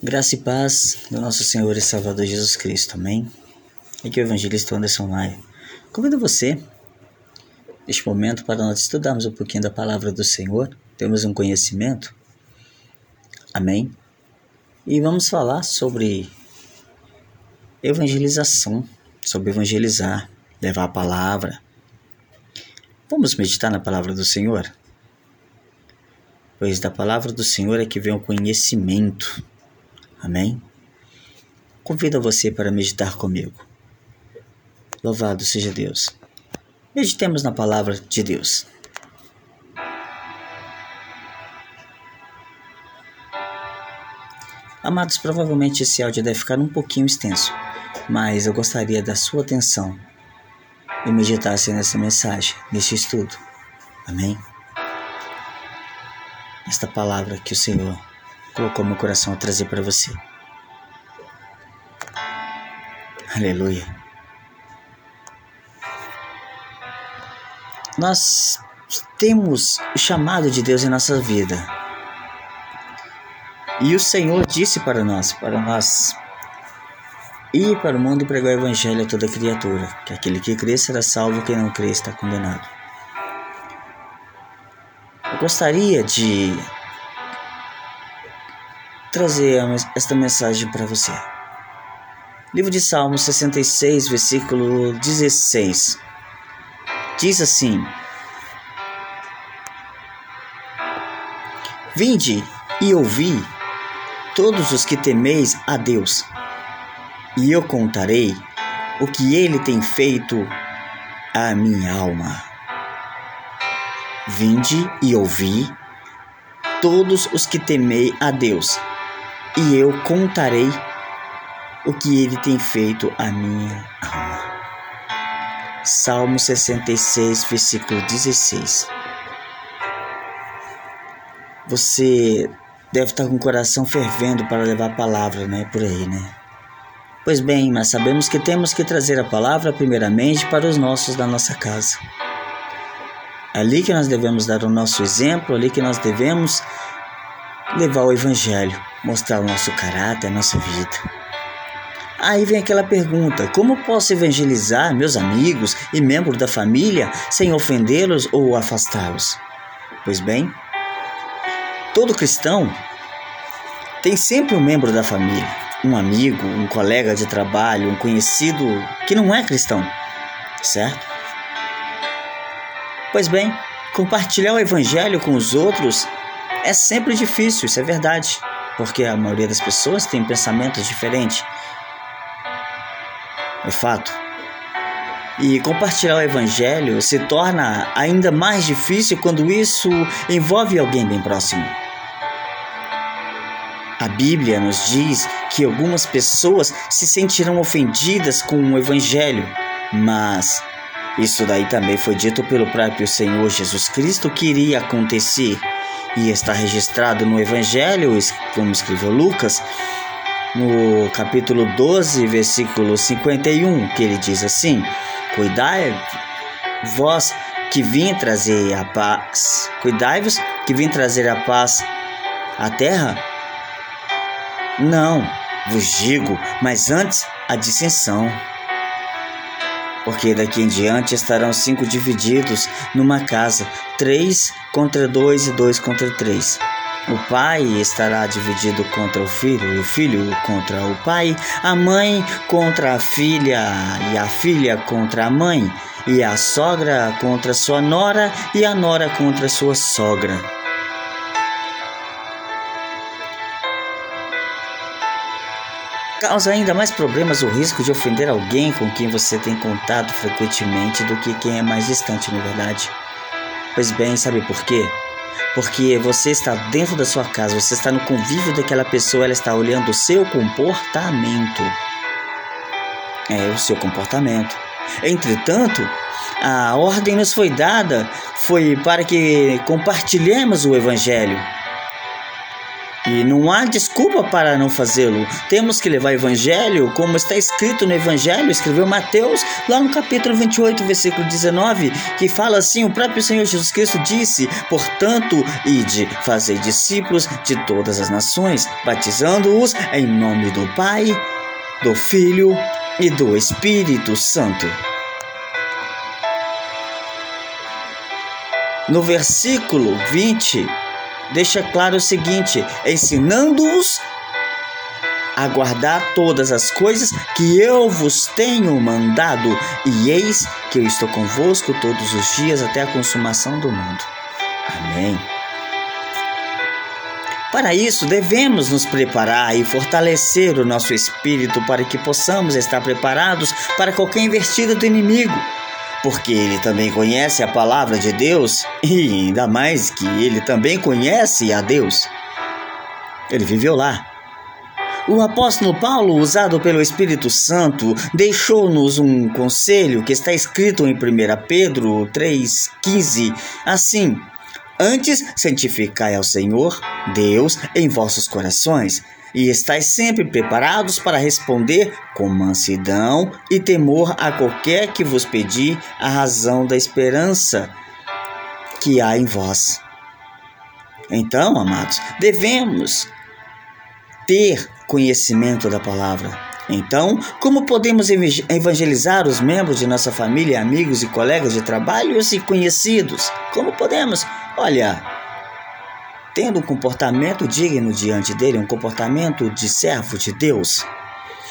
Graça e paz do nosso Senhor e Salvador Jesus Cristo, amém? Aqui é o evangelista Anderson Maia. Convido você, neste momento, para nós estudarmos um pouquinho da palavra do Senhor, temos um conhecimento, amém? E vamos falar sobre evangelização, sobre evangelizar, levar a palavra. Vamos meditar na palavra do Senhor? Pois da palavra do Senhor é que vem o conhecimento Amém? Convido você para meditar comigo. Louvado seja Deus. Meditemos na palavra de Deus. Amados, provavelmente esse áudio deve ficar um pouquinho extenso, mas eu gostaria da sua atenção e meditasse nessa mensagem, neste estudo. Amém? Esta palavra que o Senhor colocou meu coração a trazer para você. Aleluia. Nós temos o chamado de Deus em nossa vida. E o Senhor disse para nós, para nós ir para o mundo e pregar o evangelho a toda criatura, que aquele que crê será salvo, quem não crê está condenado. Eu gostaria de trazer esta mensagem para você. Livro de Salmos 66, versículo 16. Diz assim: Vinde e ouvi, todos os que temeis a Deus, e eu contarei o que ele tem feito à minha alma. Vinde e ouvi, todos os que temei a Deus, e eu contarei o que ele tem feito à minha alma. Salmo 66, versículo 16. Você deve estar com o coração fervendo para levar a palavra, né? Por aí, né? Pois bem, mas sabemos que temos que trazer a palavra primeiramente para os nossos da nossa casa. É ali que nós devemos dar o nosso exemplo, ali que nós devemos levar o evangelho, mostrar o nosso caráter, a nossa vida. Aí vem aquela pergunta: como posso evangelizar meus amigos e membros da família sem ofendê-los ou afastá-los? Pois bem, todo cristão tem sempre um membro da família, um amigo, um colega de trabalho, um conhecido que não é cristão, certo? Pois bem, compartilhar o evangelho com os outros é sempre difícil, isso é verdade, porque a maioria das pessoas tem pensamentos diferentes é fato. E compartilhar o Evangelho se torna ainda mais difícil quando isso envolve alguém bem próximo. A Bíblia nos diz que algumas pessoas se sentirão ofendidas com o Evangelho, mas isso daí também foi dito pelo próprio Senhor Jesus Cristo que iria acontecer e está registrado no Evangelho, como escreveu Lucas, no capítulo 12, versículo 51, que ele diz assim: Cuidai vós que vim trazer a paz, cuidai-vos que vim trazer a paz à terra? Não, vos digo, mas antes a dissensão. Porque daqui em diante estarão cinco divididos numa casa, três contra dois e dois contra três. O pai estará dividido contra o filho, o filho contra o pai, a mãe contra a filha, e a filha contra a mãe, e a sogra contra sua nora, e a nora contra sua sogra. Causa ainda mais problemas o risco de ofender alguém com quem você tem contato frequentemente do que quem é mais distante, na é verdade. Pois bem, sabe por quê? porque você está dentro da sua casa, você está no convívio daquela pessoa, ela está olhando o seu comportamento. É, o seu comportamento. Entretanto, a ordem nos foi dada foi para que compartilhemos o evangelho. E não há desculpa para não fazê-lo. Temos que levar o evangelho, como está escrito no evangelho, escreveu Mateus, lá no capítulo 28, versículo 19, que fala assim: o próprio Senhor Jesus Cristo disse: Portanto, ide, fazei discípulos de todas as nações, batizando-os em nome do Pai, do Filho e do Espírito Santo. No versículo 20, deixa claro o seguinte: ensinando-os a guardar todas as coisas que eu vos tenho mandado, e eis que eu estou convosco todos os dias até a consumação do mundo. Amém. Para isso, devemos nos preparar e fortalecer o nosso espírito para que possamos estar preparados para qualquer investida do inimigo porque ele também conhece a palavra de Deus e ainda mais que ele também conhece a Deus. Ele viveu lá. O apóstolo Paulo, usado pelo Espírito Santo, deixou-nos um conselho que está escrito em 1 Pedro 3,15, assim: Antes santificai ao Senhor, Deus, em vossos corações e estáis sempre preparados para responder com mansidão e temor a qualquer que vos pedir a razão da esperança que há em vós. Então, amados, devemos ter conhecimento da palavra. Então, como podemos evangelizar os membros de nossa família, amigos e colegas de trabalho e conhecidos? Como podemos? Olha, tendo um comportamento digno diante dele, um comportamento de servo de Deus.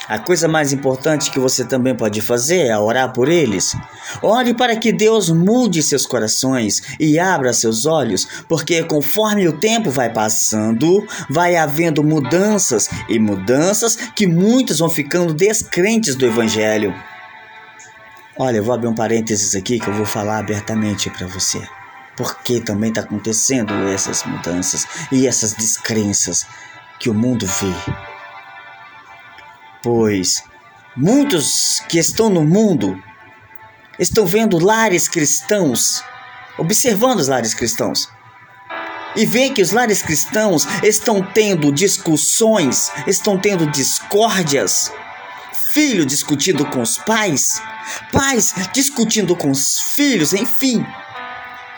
A coisa mais importante que você também pode fazer é orar por eles. Ore para que Deus mude seus corações e abra seus olhos, porque conforme o tempo vai passando, vai havendo mudanças e mudanças que muitos vão ficando descrentes do Evangelho. Olha, eu vou abrir um parênteses aqui que eu vou falar abertamente para você porque também está acontecendo essas mudanças e essas descrenças que o mundo vê. Pois muitos que estão no mundo estão vendo lares cristãos, observando os lares cristãos. E veem que os lares cristãos estão tendo discussões, estão tendo discórdias, filho discutindo com os pais, pais discutindo com os filhos, enfim.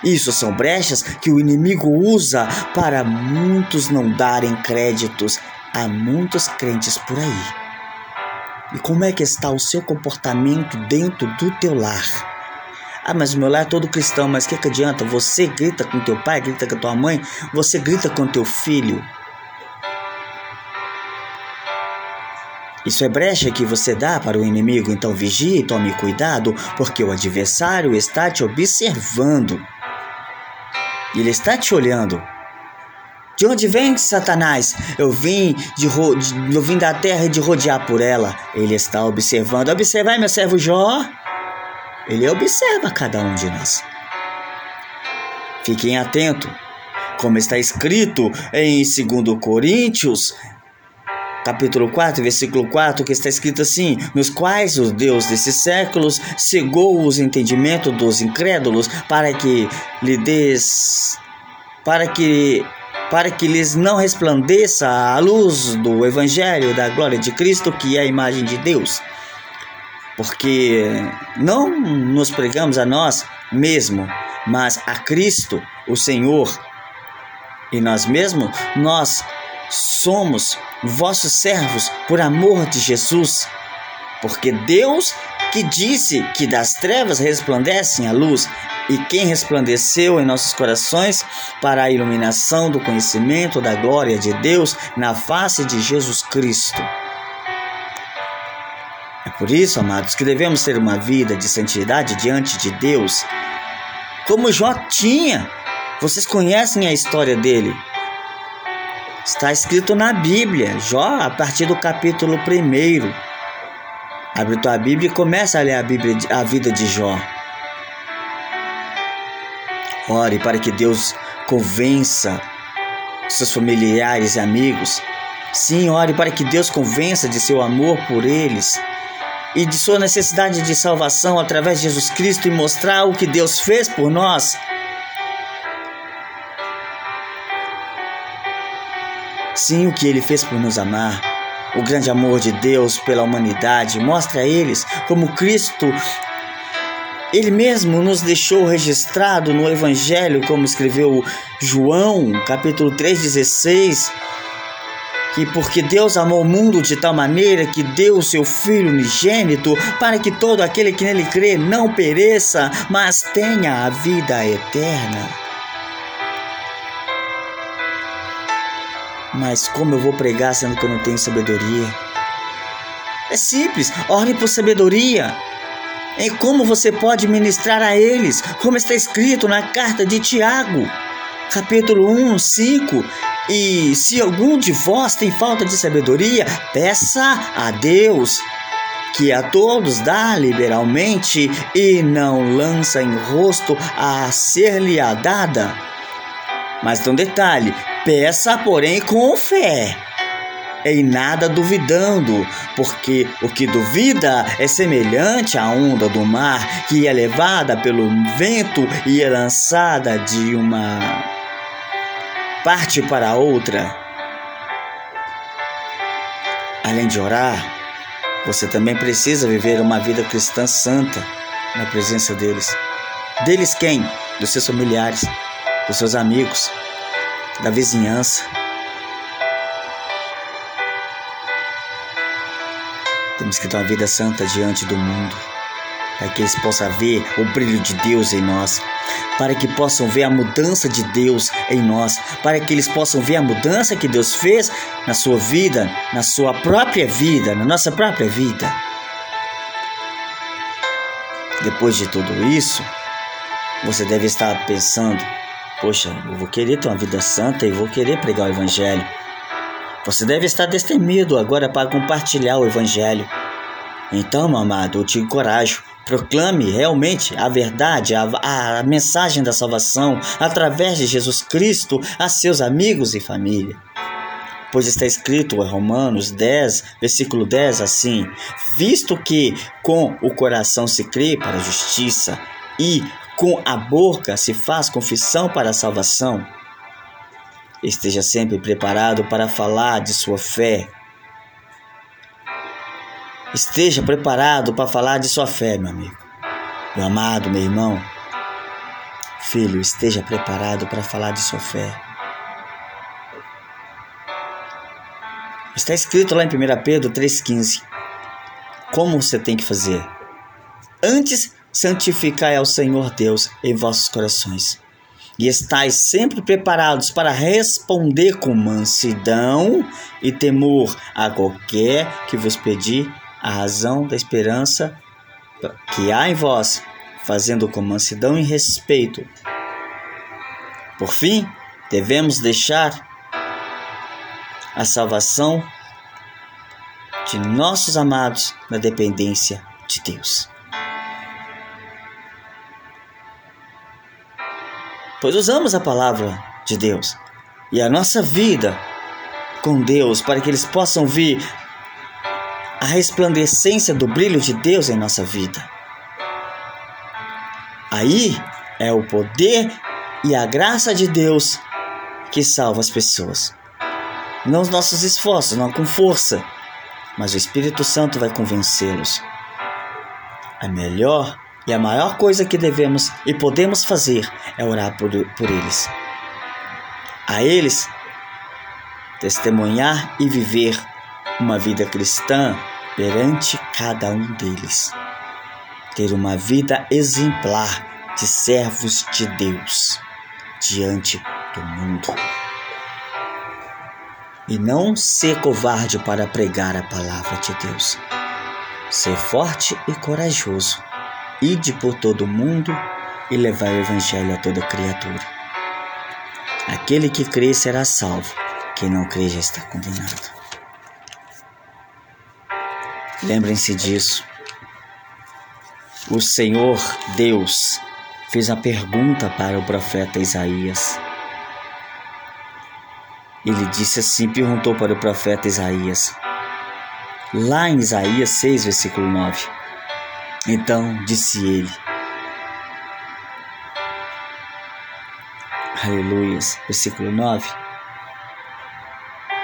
Isso são brechas que o inimigo usa para muitos não darem créditos a muitos crentes por aí. E como é que está o seu comportamento dentro do teu lar? Ah, mas meu lar é todo cristão, mas o que, que adianta? Você grita com teu pai, grita com tua mãe, você grita com teu filho. Isso é brecha que você dá para o inimigo, então vigie e tome cuidado, porque o adversário está te observando. Ele está te olhando. De onde vem Satanás? Eu vim de, de, eu vim da terra de rodear por ela. Ele está observando. Observai meu servo Jó. Ele observa cada um de nós. Fiquem atentos. Como está escrito em 2 Coríntios capítulo 4, versículo 4, que está escrito assim: Nos quais o Deus desses séculos cegou os entendimentos dos incrédulos para que lhe des para que para que lhes não resplandeça a luz do evangelho da glória de Cristo, que é a imagem de Deus. Porque não nos pregamos a nós mesmo, mas a Cristo, o Senhor. E nós mesmos, nós somos vossos servos por amor de Jesus. Porque Deus que disse que das trevas resplandecem a luz, e quem resplandeceu em nossos corações para a iluminação do conhecimento da glória de Deus na face de Jesus Cristo. É por isso, amados, que devemos ter uma vida de santidade diante de Deus, como Jó tinha. Vocês conhecem a história dele. Está escrito na Bíblia, Jó, a partir do capítulo 1. Abre tua Bíblia e começa a ler a, Bíblia, a vida de Jó. Ore para que Deus convença seus familiares e amigos. Sim, ore para que Deus convença de seu amor por eles e de sua necessidade de salvação através de Jesus Cristo e mostrar o que Deus fez por nós Sim, o que ele fez por nos amar. O grande amor de Deus pela humanidade mostra a eles como Cristo ele mesmo nos deixou registrado no Evangelho, como escreveu João, capítulo 3,16, que porque Deus amou o mundo de tal maneira que deu o seu Filho unigênito, para que todo aquele que nele crê não pereça, mas tenha a vida eterna. Mas como eu vou pregar sendo que eu não tenho sabedoria? É simples, ore por sabedoria em como você pode ministrar a eles, como está escrito na carta de Tiago, capítulo 1, 5. E se algum de vós tem falta de sabedoria, peça a Deus, que a todos dá liberalmente e não lança em rosto a ser-lhe dada. Mas tem um detalhe: peça, porém, com fé em nada duvidando, porque o que duvida é semelhante à onda do mar que é levada pelo vento e é lançada de uma parte para outra. Além de orar, você também precisa viver uma vida cristã santa na presença deles. Deles quem? Dos seus familiares, dos seus amigos, da vizinhança Temos que ter uma vida santa diante do mundo, para que eles possam ver o brilho de Deus em nós, para que possam ver a mudança de Deus em nós, para que eles possam ver a mudança que Deus fez na sua vida, na sua própria vida, na nossa própria vida. Depois de tudo isso, você deve estar pensando: poxa, eu vou querer ter uma vida santa e vou querer pregar o Evangelho. Você deve estar destemido agora para compartilhar o Evangelho. Então, meu amado, eu te encorajo. Proclame realmente a verdade, a, a, mensagem da salvação através de Jesus Cristo a seus amigos e família. Pois está escrito em Romanos 10, versículo 10 assim: Visto que com o coração se crê para a justiça e com a boca se faz confissão para a salvação, Esteja sempre preparado para falar de sua fé. Esteja preparado para falar de sua fé, meu amigo. Meu amado, meu irmão. Filho, esteja preparado para falar de sua fé. Está escrito lá em 1 Pedro 3,15. Como você tem que fazer? Antes, santificai ao Senhor Deus em vossos corações e estais sempre preparados para responder com mansidão e temor a qualquer que vos pedir a razão da esperança que há em vós, fazendo com mansidão e respeito. Por fim, devemos deixar a salvação de nossos amados na dependência de Deus. Pois usamos a palavra de Deus e a nossa vida com Deus para que eles possam ver a resplandecência do brilho de Deus em nossa vida. Aí é o poder e a graça de Deus que salva as pessoas. Não os nossos esforços, não com força, mas o Espírito Santo vai convencê-los. É melhor e a maior coisa que devemos e podemos fazer é orar por, por eles. A eles, testemunhar e viver uma vida cristã perante cada um deles. Ter uma vida exemplar de servos de Deus diante do mundo. E não ser covarde para pregar a palavra de Deus. Ser forte e corajoso Ide por todo o mundo e levai o Evangelho a toda criatura. Aquele que crê será salvo, quem não crê já está condenado. Lembrem-se disso. O Senhor Deus fez a pergunta para o profeta Isaías. Ele disse assim: perguntou para o profeta Isaías, lá em Isaías 6, versículo 9. Então disse ele: Aleluias, versículo 9.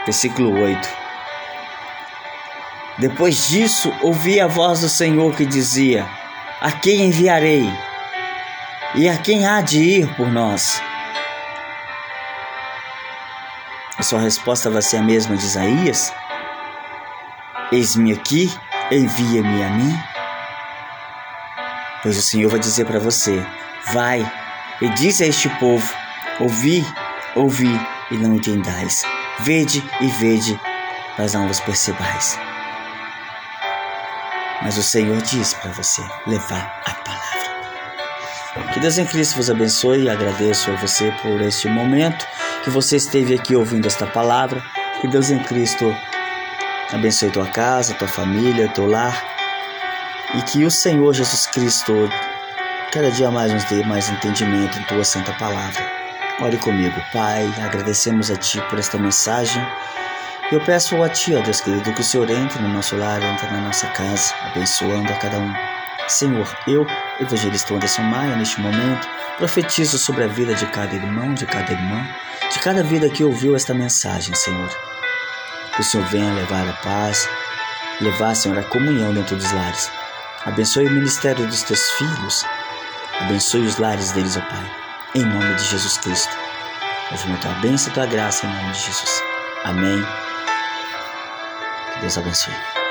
versículo 8. Depois disso, ouvi a voz do Senhor que dizia: A quem enviarei? E a quem há de ir por nós? A sua resposta vai ser a mesma de Isaías? Eis-me aqui, envia-me a mim. Pois o Senhor vai dizer para você: Vai e diz a este povo: Ouvi, ouvi e não entendais. Vede e vede, mas não vos percebais. Mas o Senhor diz para você levar a palavra. Que Deus em Cristo vos abençoe e agradeço a você por este momento que você esteve aqui ouvindo esta palavra. Que Deus em Cristo abençoe tua casa, tua família, teu lar. E que o Senhor Jesus Cristo cada dia mais nos dê mais entendimento em tua santa palavra. Ore comigo, Pai, agradecemos a Ti por esta mensagem. Eu peço a Ti, ó Deus querido, que o Senhor entre no nosso lar, entre na nossa casa, abençoando a cada um. Senhor, eu, evangelista Anderson Maia, neste momento, profetizo sobre a vida de cada irmão, de cada irmã, de cada vida que ouviu esta mensagem, Senhor. Que o Senhor venha levar a paz, levar, Senhor, a comunhão dentro dos lares. Abençoe o ministério dos teus filhos, abençoe os lares deles, ó Pai em nome de Jesus Cristo. Movimento tua bênção e tua graça em nome de Jesus. Amém. Que Deus abençoe.